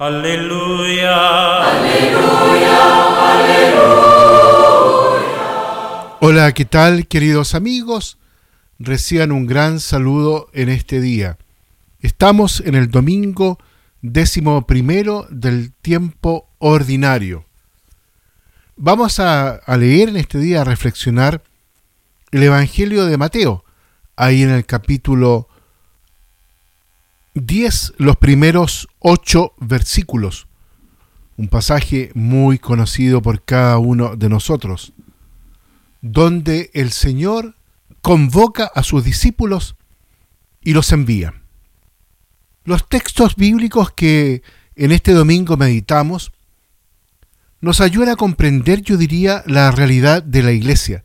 Aleluya. Aleluya. Aleluya. Hola, ¿qué tal queridos amigos? Reciban un gran saludo en este día. Estamos en el domingo décimo primero del tiempo ordinario. Vamos a, leer en este día, a reflexionar el Evangelio de Mateo, ahí en el capítulo 10, los primeros ocho versículos, un pasaje muy conocido por cada uno de nosotros, donde el Señor convoca a sus discípulos y los envía. Los textos bíblicos que en este domingo meditamos nos ayudan a comprender, yo diría, la realidad de la iglesia.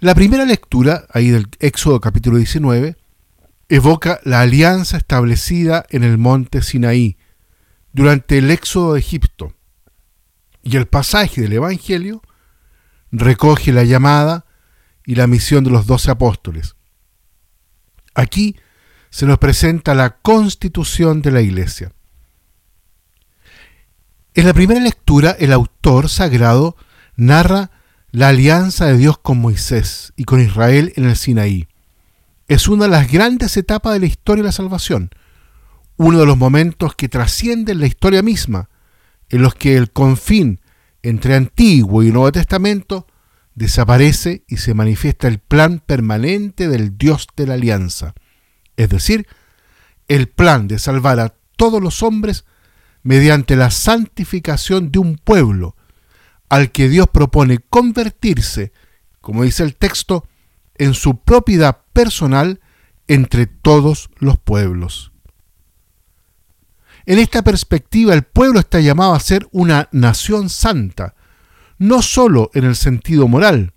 La primera lectura, ahí del Éxodo capítulo 19, evoca la alianza establecida en el monte Sinaí durante el éxodo de Egipto. Y el pasaje del Evangelio recoge la llamada y la misión de los doce apóstoles. Aquí se nos presenta la constitución de la iglesia. En la primera lectura, el autor sagrado narra la alianza de Dios con Moisés y con Israel en el Sinaí es una de las grandes etapas de la historia de la salvación, uno de los momentos que trascienden la historia misma, en los que el confín entre Antiguo y Nuevo Testamento desaparece y se manifiesta el plan permanente del Dios de la alianza, es decir, el plan de salvar a todos los hombres mediante la santificación de un pueblo al que Dios propone convertirse, como dice el texto, en su propiedad personal entre todos los pueblos. En esta perspectiva, el pueblo está llamado a ser una nación santa, no sólo en el sentido moral,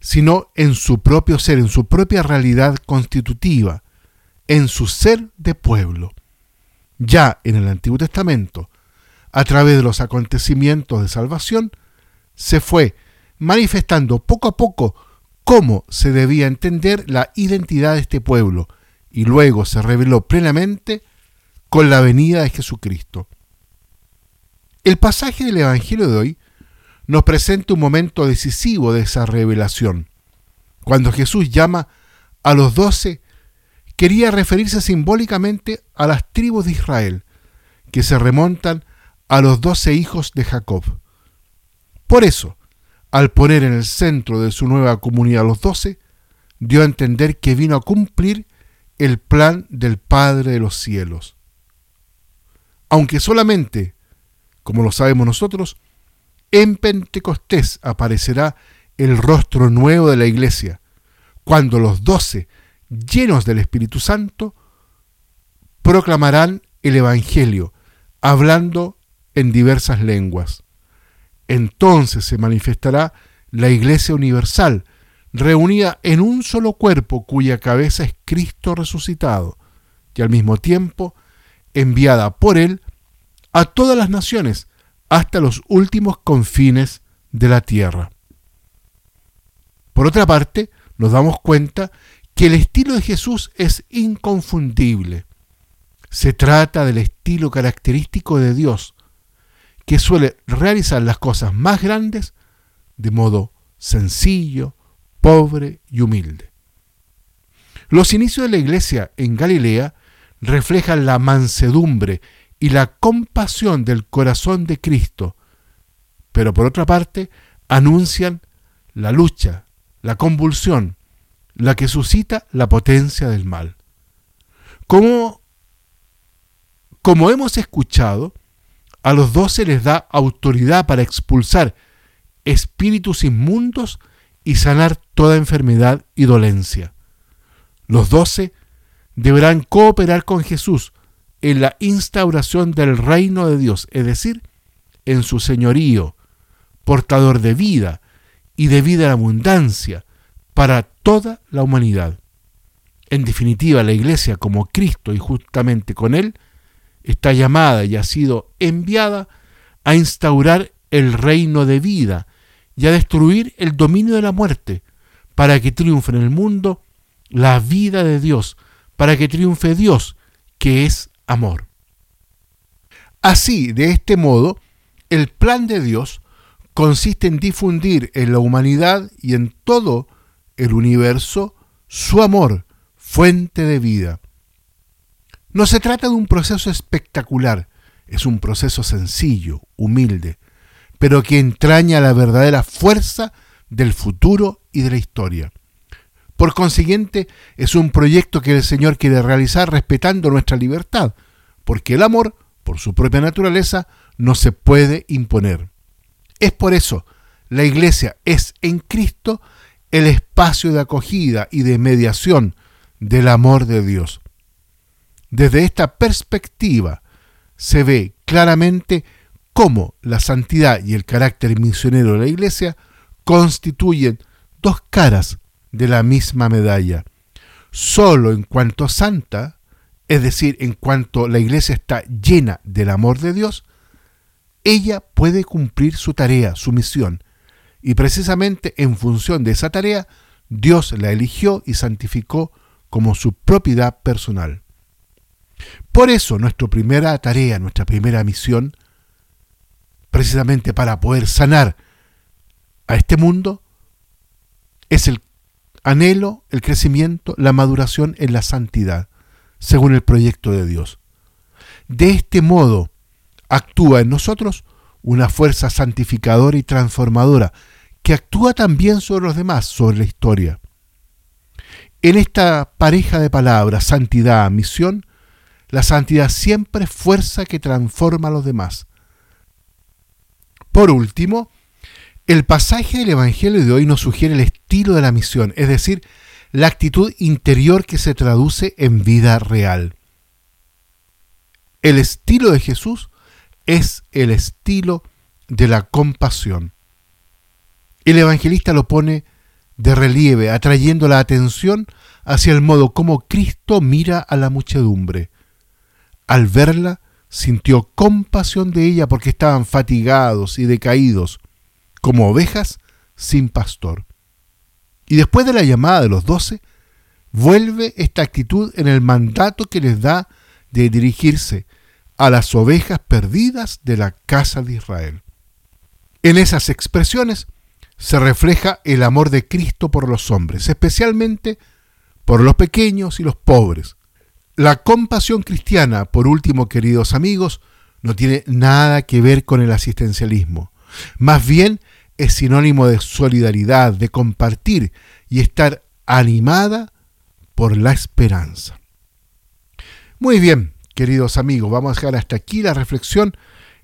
sino en su propio ser, en su propia realidad constitutiva, en su ser de pueblo. Ya en el Antiguo Testamento, a través de los acontecimientos de salvación, se fue manifestando poco a poco cómo se debía entender la identidad de este pueblo y luego se reveló plenamente con la venida de Jesucristo. El pasaje del Evangelio de hoy nos presenta un momento decisivo de esa revelación. Cuando Jesús llama a los doce, quería referirse simbólicamente a las tribus de Israel, que se remontan a los doce hijos de Jacob. Por eso, al poner en el centro de su nueva comunidad los doce, dio a entender que vino a cumplir el plan del Padre de los cielos. Aunque solamente, como lo sabemos nosotros, en Pentecostés aparecerá el rostro nuevo de la iglesia, cuando los doce, llenos del Espíritu Santo, proclamarán el Evangelio, hablando en diversas lenguas. Entonces se manifestará la Iglesia Universal, reunida en un solo cuerpo cuya cabeza es Cristo resucitado, y al mismo tiempo enviada por Él a todas las naciones hasta los últimos confines de la tierra. Por otra parte, nos damos cuenta que el estilo de Jesús es inconfundible. Se trata del estilo característico de Dios, que suele realizar las cosas más grandes de modo sencillo, pobre y humilde. Los inicios de la iglesia en Galilea reflejan la mansedumbre y la compasión del corazón de Cristo, pero por otra parte anuncian la lucha, la convulsión, la que suscita la potencia del mal. Como, como hemos escuchado, a los doce les da autoridad para expulsar espíritus inmundos y sanar toda enfermedad y dolencia. Los doce deberán cooperar con Jesús en la instauración del reino de Dios, es decir, en su señorío, portador de vida y de vida en abundancia para toda la humanidad. En definitiva, la iglesia como Cristo y justamente con Él está llamada y ha sido enviada a instaurar el reino de vida y a destruir el dominio de la muerte, para que triunfe en el mundo la vida de Dios, para que triunfe Dios, que es amor. Así, de este modo, el plan de Dios consiste en difundir en la humanidad y en todo el universo su amor, fuente de vida. No se trata de un proceso espectacular, es un proceso sencillo, humilde, pero que entraña la verdadera fuerza del futuro y de la historia. Por consiguiente, es un proyecto que el Señor quiere realizar respetando nuestra libertad, porque el amor, por su propia naturaleza, no se puede imponer. Es por eso, la Iglesia es en Cristo el espacio de acogida y de mediación del amor de Dios. Desde esta perspectiva se ve claramente cómo la santidad y el carácter misionero de la Iglesia constituyen dos caras de la misma medalla. Solo en cuanto santa, es decir, en cuanto la iglesia está llena del amor de Dios, ella puede cumplir su tarea, su misión. Y precisamente en función de esa tarea, Dios la eligió y santificó como su propiedad personal. Por eso nuestra primera tarea, nuestra primera misión, precisamente para poder sanar a este mundo, es el anhelo el crecimiento, la maduración en la santidad, según el proyecto de Dios. De este modo actúa en nosotros una fuerza santificadora y transformadora que actúa también sobre los demás, sobre la historia. En esta pareja de palabras, santidad, misión, la santidad siempre es fuerza que transforma a los demás. Por último, el pasaje del Evangelio de hoy nos sugiere el estilo de la misión, es decir, la actitud interior que se traduce en vida real. El estilo de Jesús es el estilo de la compasión. El evangelista lo pone de relieve, atrayendo la atención hacia el modo como Cristo mira a la muchedumbre. Al verla, sintió compasión de ella porque estaban fatigados y decaídos, como ovejas sin pastor. Y después de la llamada de los doce, vuelve esta actitud en el mandato que les da de dirigirse a las ovejas perdidas de la casa de Israel. En esas expresiones se refleja el amor de Cristo por los hombres, especialmente por los pequeños y los pobres. La compasión cristiana, por último, queridos amigos, no tiene nada que ver con el asistencialismo. Más bien es sinónimo de solidaridad, de compartir y estar animada por la esperanza. Muy bien, queridos amigos, vamos a dejar hasta aquí la reflexión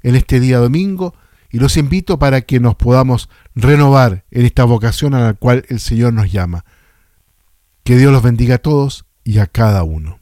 en este día domingo y los invito para que nos podamos renovar en esta vocación a la cual el Señor nos llama. Que Dios los bendiga a todos y a cada uno.